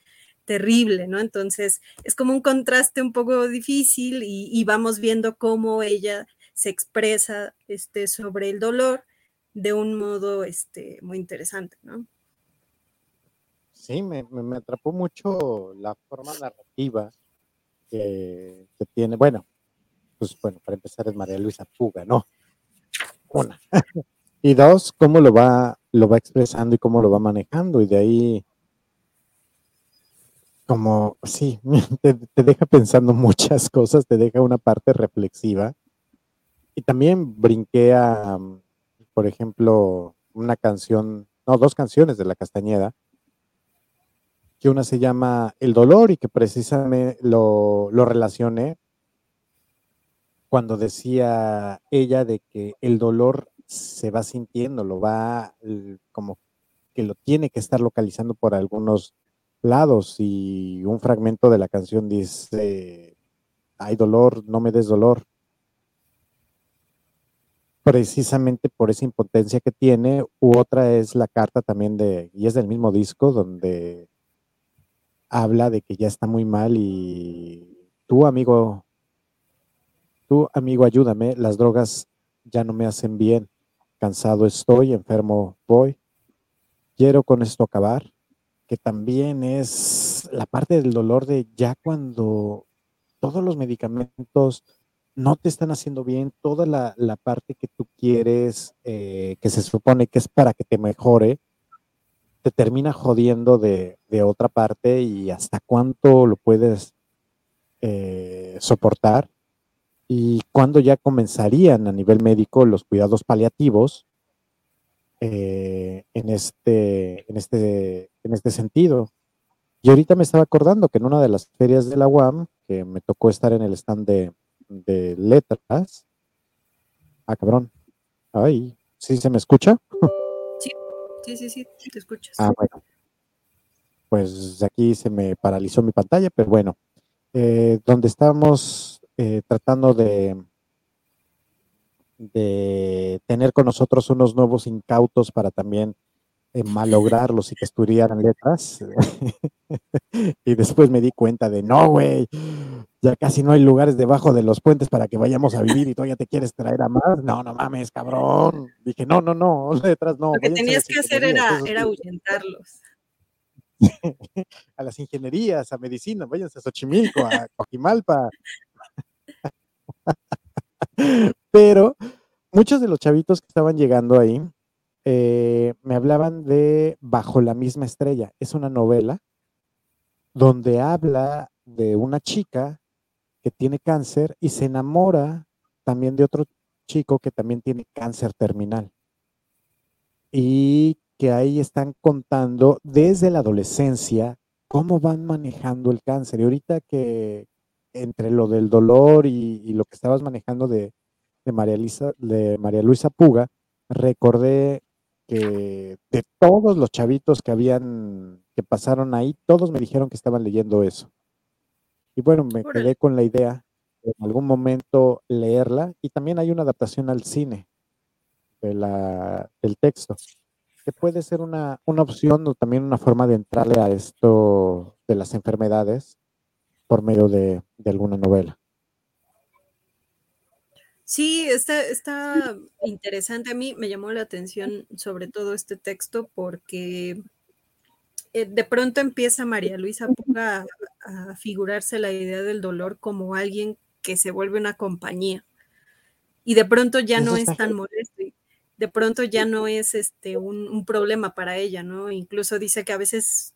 terrible, ¿no? Entonces es como un contraste un poco difícil y, vamos viendo cómo ella se expresa este, sobre el dolor de un modo este, muy interesante, ¿no? Sí, me, atrapó mucho la forma narrativa que, tiene. Bueno, pues bueno, para empezar es María Luisa Puga, ¿no? Una. y dos, cómo lo va, lo va expresando y cómo lo va manejando. Y de ahí como, sí, te, deja pensando muchas cosas, te deja una parte reflexiva. Y también brinqué por ejemplo, una canción, no, dos canciones de La Castañeda, que una se llama El dolor y que precisamente lo, lo relacioné cuando decía ella de que el dolor se va sintiendo, lo va como que lo tiene que estar localizando por algunos lados y un fragmento de la canción dice, hay dolor, no me des dolor. Precisamente por esa impotencia que tiene, u otra es la carta también de, y es del mismo disco, donde habla de que ya está muy mal y tú, amigo, tú, amigo, ayúdame, las drogas ya no me hacen bien, cansado estoy, enfermo voy, quiero con esto acabar, que también es la parte del dolor de ya cuando todos los medicamentos no te están haciendo bien, toda la, parte que tú quieres, eh, que se supone que es para que te mejore, te termina jodiendo de, otra parte y hasta cuánto lo puedes eh, soportar y cuándo ya comenzarían a nivel médico los cuidados paliativos eh, en, este, en, este, en este sentido. Y ahorita me estaba acordando que en una de las ferias de la UAM, que me tocó estar en el stand de, de letras. Ah, cabrón. Ay, ¿sí se me escucha? Sí, sí, sí, sí, te escuchas. Ah, bueno. Pues aquí se me paralizó mi pantalla, pero bueno. Eh, donde estamos eh, tratando de, de tener con nosotros unos nuevos incautos para también eh, malograrlos y que estudiaran letras. y después me di cuenta de, no, güey, ya casi no hay lugares debajo de los puentes para que vayamos a vivir y todavía te quieres traer a más. No, no mames, cabrón. Dije, no, no, no, letras no. Lo que tenías que hacer era, era ahuyentarlos. a las ingenierías, a medicina, váyanse a Xochimilco, a Coajimalpa. Pero muchos de los chavitos que estaban llegando ahí eh, me hablaban de Bajo la misma estrella. Es una novela donde habla de una chica que tiene cáncer y se enamora también de otro chico que también tiene cáncer terminal. Y que ahí están contando desde la adolescencia cómo van manejando el cáncer. Y ahorita que entre lo del dolor y, lo que estabas manejando de, María, de María Luisa Puga, recordé que de todos los chavitos que habían, que pasaron ahí, todos me dijeron que estaban leyendo eso. Y bueno, me quedé con la idea de en algún momento leerla y también hay una adaptación al cine de la, del texto, que puede ser una, una opción o también una forma de entrarle a esto de las enfermedades por medio de, de alguna novela. Sí, está, está interesante. A mí me llamó la atención sobre todo este texto porque eh, de pronto empieza María Luisa Puga a, figurarse la idea del dolor como alguien que se vuelve una compañía. Y de pronto ya no es tan molesto, de pronto ya no es este un, problema para ella, ¿no? Incluso dice que a veces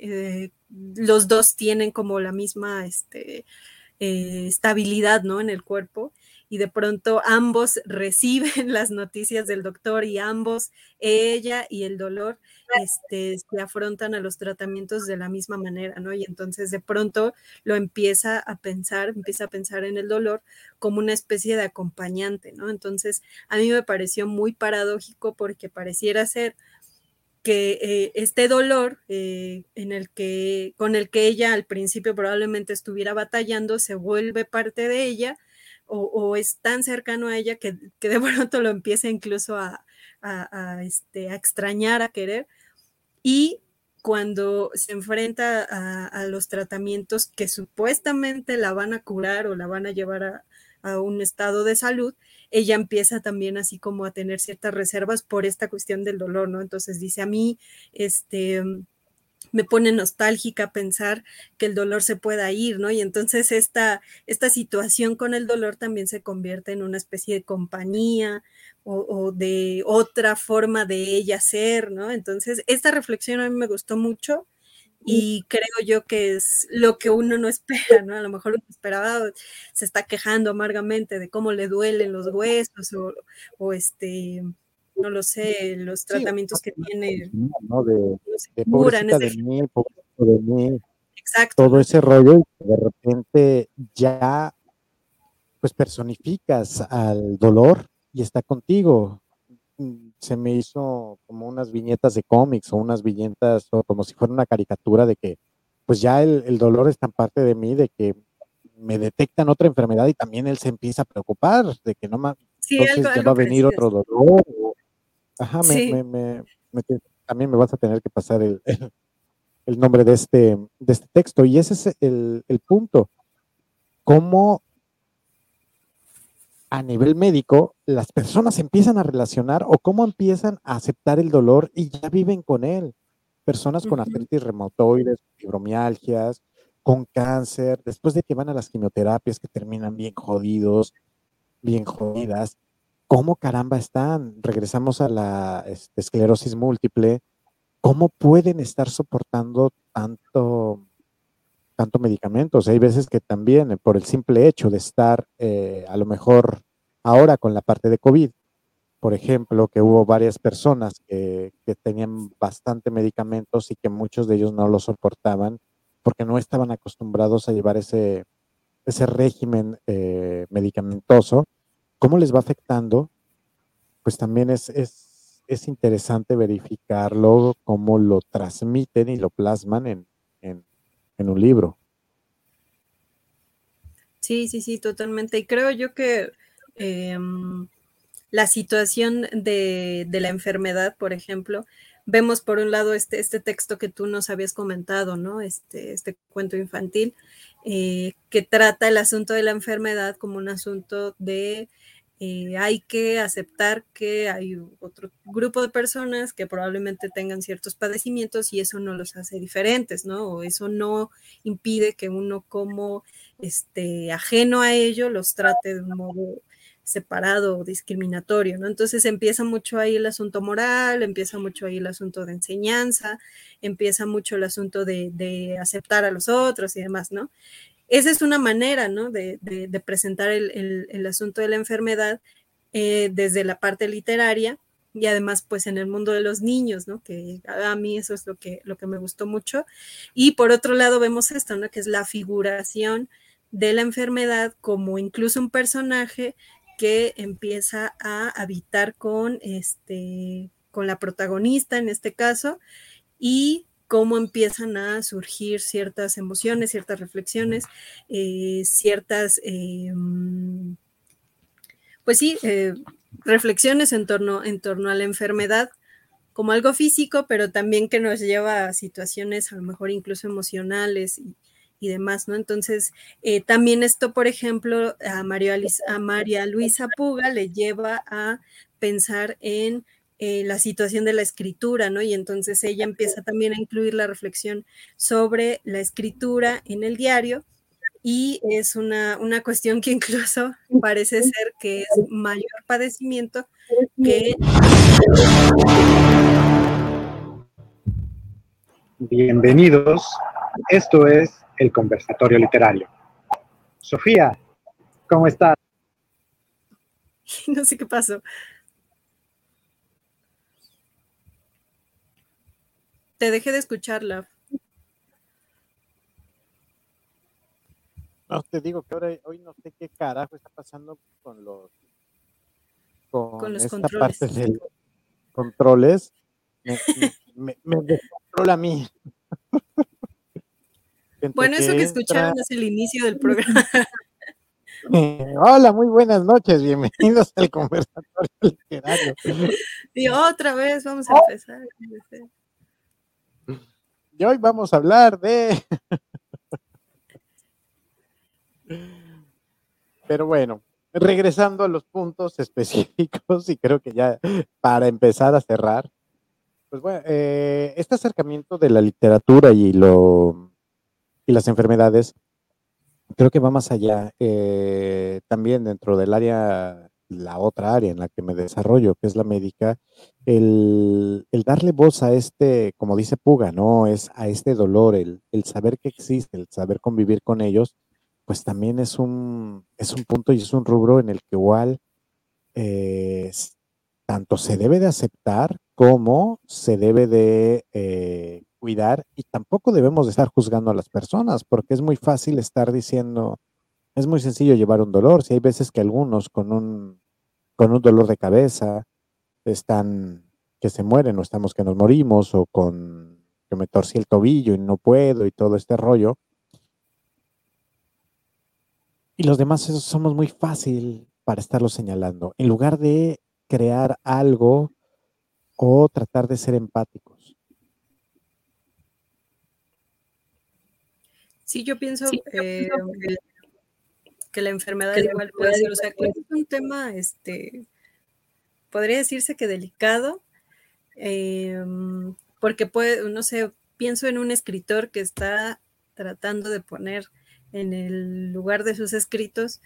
eh, los dos tienen como la misma este, eh, estabilidad, ¿no? En el cuerpo y de pronto ambos reciben las noticias del doctor y ambos, ella y el dolor, este, se afrontan a los tratamientos de la misma manera, ¿no? Y entonces de pronto lo empieza a pensar, empieza a pensar en el dolor como una especie de acompañante, ¿no? Entonces a mí me pareció muy paradójico porque pareciera ser que eh, este dolor eh, en el que, con el que ella al principio probablemente estuviera batallando se vuelve parte de ella o, es tan cercano a ella que, de pronto lo empieza incluso a, este, a extrañar, a querer. Y cuando se enfrenta a, los tratamientos que supuestamente la van a curar o la van a llevar a, a, un estado de salud, ella empieza también así como a tener ciertas reservas por esta cuestión del dolor, ¿no? Entonces dice a mí, este, me pone nostálgica pensar que el dolor se pueda ir, ¿no? Y entonces esta, esta situación con el dolor también se convierte en una especie de compañía o, de otra forma de ella ser, ¿no? Entonces, esta reflexión a mí me gustó mucho y creo yo que es lo que uno no espera, ¿no? A lo mejor uno esperaba, se está quejando amargamente de cómo le duelen los huesos o, o este no lo sé, los tratamientos que tiene. ¿no? De, de de mí, de mí. Exacto. Todo ese rollo y de repente ya pues personificas al dolor y está contigo. Mm, se me hizo como unas viñetas de cómics o unas viñetas o como si fuera una caricatura de que pues ya el, dolor es tan parte de mí de que me detectan otra enfermedad y también él se empieza a preocupar de que no más entonces ya va a venir otro dolor. ajá, me, también me vas a tener que pasar el, el, nombre de este, de este texto y ese es el, el punto. ¿Cómo a nivel médico las personas empiezan a relacionar o cómo empiezan a aceptar el dolor y ya viven con él. Personas con artritis reumatoides, fibromialgias, con cáncer, después de que van a las quimioterapias que terminan bien jodidos, bien jodidas, ¿cómo caramba están? Regresamos a la este, esclerosis múltiple, ¿cómo pueden estar soportando tanto tanto medicamentos. Hay veces que también eh, por el simple hecho de estar eh, a lo mejor ahora con la parte de COVID, por ejemplo, que hubo varias personas que, tenían bastante medicamentos y que muchos de ellos no lo soportaban porque no estaban acostumbrados a llevar ese, ese régimen eh, medicamentoso. ¿Cómo les va afectando? Pues también es, es, es, interesante verificarlo, cómo lo transmiten y lo plasman en, en un libro. Sí, sí, sí, totalmente. Y creo yo que em, la situación de, la enfermedad, por ejemplo, vemos por un lado este, este texto que tú nos habías comentado, ¿no? Este, este cuento infantil, eh, que trata el asunto de la enfermedad como un asunto de eh, hay que aceptar que hay otro grupo de personas que probablemente tengan ciertos padecimientos y eso no los hace diferentes, ¿no? O eso no impide que uno como este, ajeno a ello los trate de un modo separado o discriminatorio, ¿no? Entonces empieza mucho ahí el asunto moral, empieza mucho ahí el asunto de enseñanza, empieza mucho el asunto de, de aceptar a los otros y demás, ¿no? Esa es una manera, ¿no? De, presentar el, asunto de la enfermedad eh, desde la parte literaria y además, pues, en el mundo de los niños, ¿no? Que a mí eso es lo que, me gustó mucho. Y por otro lado, vemos esto, ¿no? Que es la figuración de la enfermedad como incluso un personaje que empieza a habitar con, este, con la protagonista en este caso y cómo empiezan a surgir ciertas emociones, ciertas reflexiones, eh, ciertas, eh, mm, pues sí, eh, reflexiones en torno, en torno a la enfermedad como algo físico, pero también que nos lleva a situaciones a lo mejor incluso emocionales y, demás, ¿no? Entonces, también esto, por ejemplo, a María, a María Luisa Puga le lleva a pensar en eh, la situación de la escritura, ¿no? Y entonces ella empieza también a incluir la reflexión sobre la escritura en el diario y es una, una cuestión que incluso parece ser que es mayor padecimiento que... Bienvenidos, esto es el conversatorio literario. Sofía, ¿cómo estás? No sé qué pasó. Te dejé de escucharla. No, te digo que ahora, hoy no sé qué carajo está pasando con los con, los controles. parte de los controles. Me, descontrola a mí. bueno, eso que escucharon es el inicio del programa. hola, muy buenas noches, bienvenidos al conversatorio literario. Y otra vez vamos a empezar. Y hoy vamos a hablar de... Pero bueno, regresando a los puntos específicos y creo que ya para empezar a cerrar, pues bueno, eh, este acercamiento de la literatura y, lo, y las enfermedades, creo que va más allá. Eh, también dentro del área la otra área en la que me desarrollo, que es la médica, el, darle voz a este, como dice Puga, ¿no? Es a este dolor, el, saber que existe, el saber convivir con ellos, pues también es un, es un punto y es un rubro en el que igual eh, tanto se debe de aceptar como se debe de eh, cuidar y tampoco debemos de estar juzgando a las personas, porque es muy fácil estar diciendo, es muy sencillo llevar un dolor. Si hay veces que algunos con un, con un dolor de cabeza, están que se mueren o estamos que nos morimos o con que me torcí el tobillo y no puedo y todo este rollo. Y los demás somos muy fácil para estarlo señalando, en lugar de crear algo o tratar de ser empáticos. Sí, yo pienso, eh, que la enfermedad igual puede ser, o sea, que es un tema, este, podría decirse que delicado, em, porque puede, no sé, pienso en un escritor que está tratando de poner en el lugar de sus escritos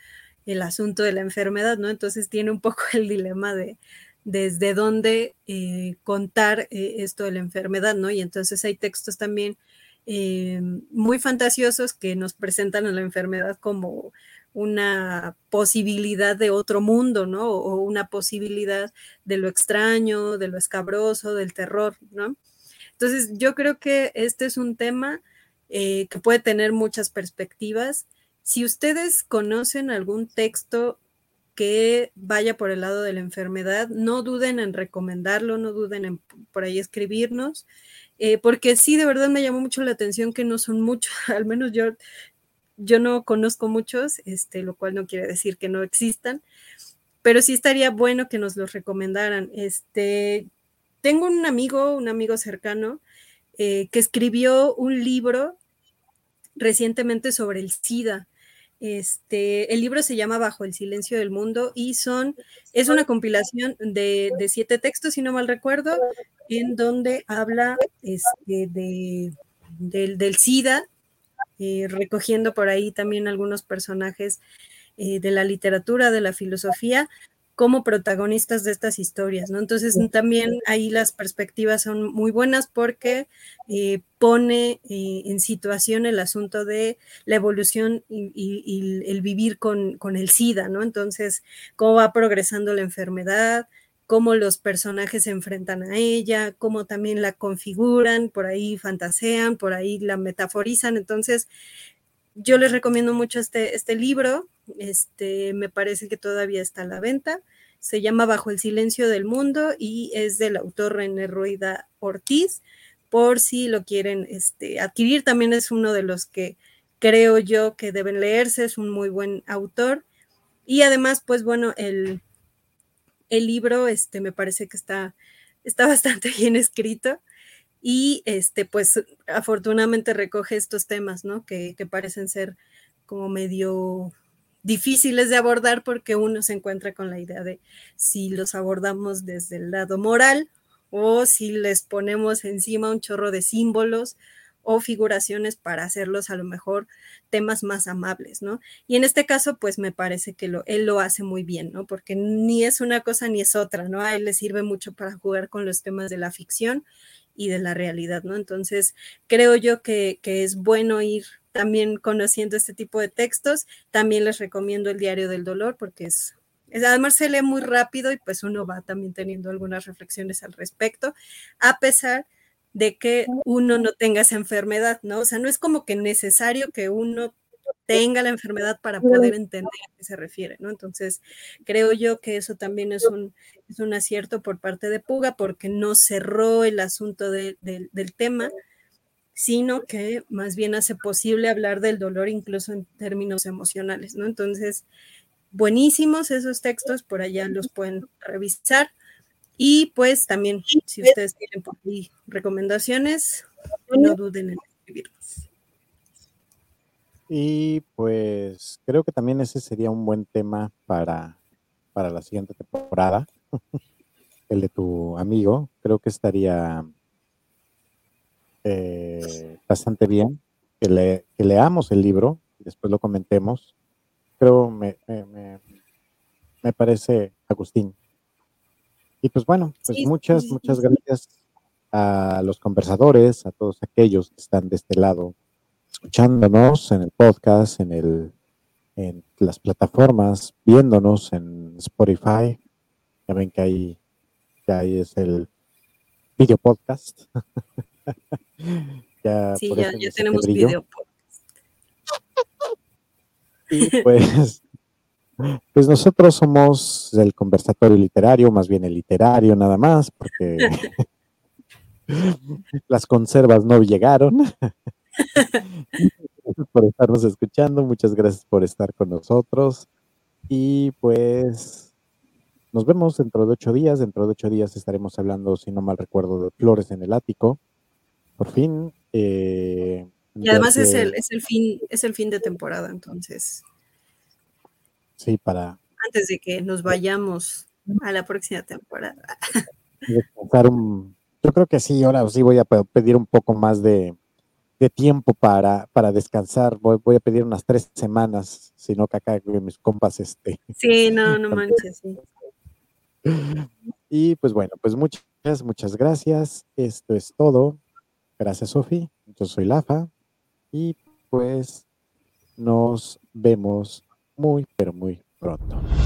el asunto de la enfermedad, ¿no? Entonces tiene un poco el dilema de desde dónde eh, contar eh, esto de la enfermedad, ¿no? Y entonces hay textos también eh, muy fantasiosos que nos presentan a la enfermedad como una posibilidad de otro mundo, ¿no? O una posibilidad de lo extraño, de lo escabroso, del terror, ¿no? Entonces, yo creo que este es un tema que puede tener muchas perspectivas si ustedes conocen algún texto que vaya por el lado de la enfermedad, no duden en recomendarlo, no duden en por ahí escribirnos, eh, porque sí, de verdad me llamó mucho la atención que no son muchos, al menos yo, yo no conozco muchos, este, lo cual no quiere decir que no existan, pero sí estaría bueno que nos los recomendaran. Este, tengo un amigo, un amigo cercano, eh, que escribió un libro recientemente sobre el SIDA. Este, el libro se llama Bajo el silencio del mundo y son, es una compilación de, siete textos, si no mal recuerdo, en donde habla este, de, del, SIDA, eh, recogiendo por ahí también algunos personajes eh, de la literatura, de la filosofía, como protagonistas de estas historias, ¿no? Entonces también ahí las perspectivas son muy buenas porque eh, pone eh, en situación el asunto de la evolución y, el vivir con, con, el SIDA, ¿no? Entonces, cómo va progresando la enfermedad, cómo los personajes se enfrentan a ella, cómo también la configuran, por ahí fantasean, por ahí la metaforizan. Entonces, yo les recomiendo mucho este, este libro, este, me parece que todavía está a la venta. Se llama Bajo el silencio del mundo y es del autor René Ruida Ortiz. Por si lo quieren este, adquirir, también es uno de los que creo yo que deben leerse, es un muy buen autor. Y además, pues bueno, el, el libro este, me parece que está, está bastante bien escrito y este, pues afortunadamente recoge estos temas, ¿no? Que, que parecen ser como medio difíciles de abordar porque uno se encuentra con la idea de si los abordamos desde el lado moral o si les ponemos encima un chorro de símbolos o figuraciones para hacerlos a lo mejor temas más amables, ¿no? Y en este caso, pues me parece que lo, él lo hace muy bien, ¿no? Porque ni es una cosa ni es otra, ¿no? A él le sirve mucho para jugar con los temas de la ficción y de la realidad, ¿no? Entonces, creo yo que, es bueno ir también conociendo este tipo de textos. También les recomiendo el Diario del Dolor porque es, además se lee muy rápido y pues uno va también teniendo algunas reflexiones al respecto, a pesar de que uno no tenga esa enfermedad, ¿no? O sea, no es como que necesario que uno tenga la enfermedad para poder entender a qué se refiere, ¿no? Entonces, creo yo que eso también es un, es un acierto por parte de Puga porque no cerró el asunto del tema, sino que más bien hace posible hablar del dolor incluso en términos emocionales, ¿no? Entonces, buenísimos esos textos, por allá los pueden revisar. Y pues también, si ustedes tienen por ahí recomendaciones, no duden en escribirnos. Y pues creo que también ese sería un buen tema para, para la siguiente temporada. El de tu amigo. Creo que estaría eh, bastante bien que, le, leamos el libro y después lo comentemos. Creo me, me, me parece, Agustín. Y pues bueno, pues muchas, muchas gracias a los conversadores, a todos aquellos que están de este lado escuchándonos en el podcast, en, el, en las plataformas, viéndonos en Spotify. Ya ven que ahí, ya ahí es el video podcast. ya, sí, ya, tenemos video podcast. Y pues, Pues nosotros somos el conversatorio literario, más bien el literario nada más, porque las conservas no llegaron. Gracias por estarnos escuchando, muchas gracias por estar con nosotros. Y pues nos vemos dentro de ocho días. Dentro de ocho días estaremos hablando, si no mal recuerdo, de Flores en el Ático. Por fin. Eh, y además es, el, es, el fin, es el fin de temporada, entonces. Sí, para... Antes de que nos vayamos a la próxima temporada. yo creo que sí, ahora sí voy a pedir un poco más de, tiempo para, para descansar. Voy, voy, a pedir unas tres semanas, si no que acá mis compas este. Sí, no, no manches, sí. Y pues bueno, pues muchas, muchas gracias. Esto es todo. Gracias, Sofi. Yo soy Lafa. Y pues nos vemos muy, pero muy pronto.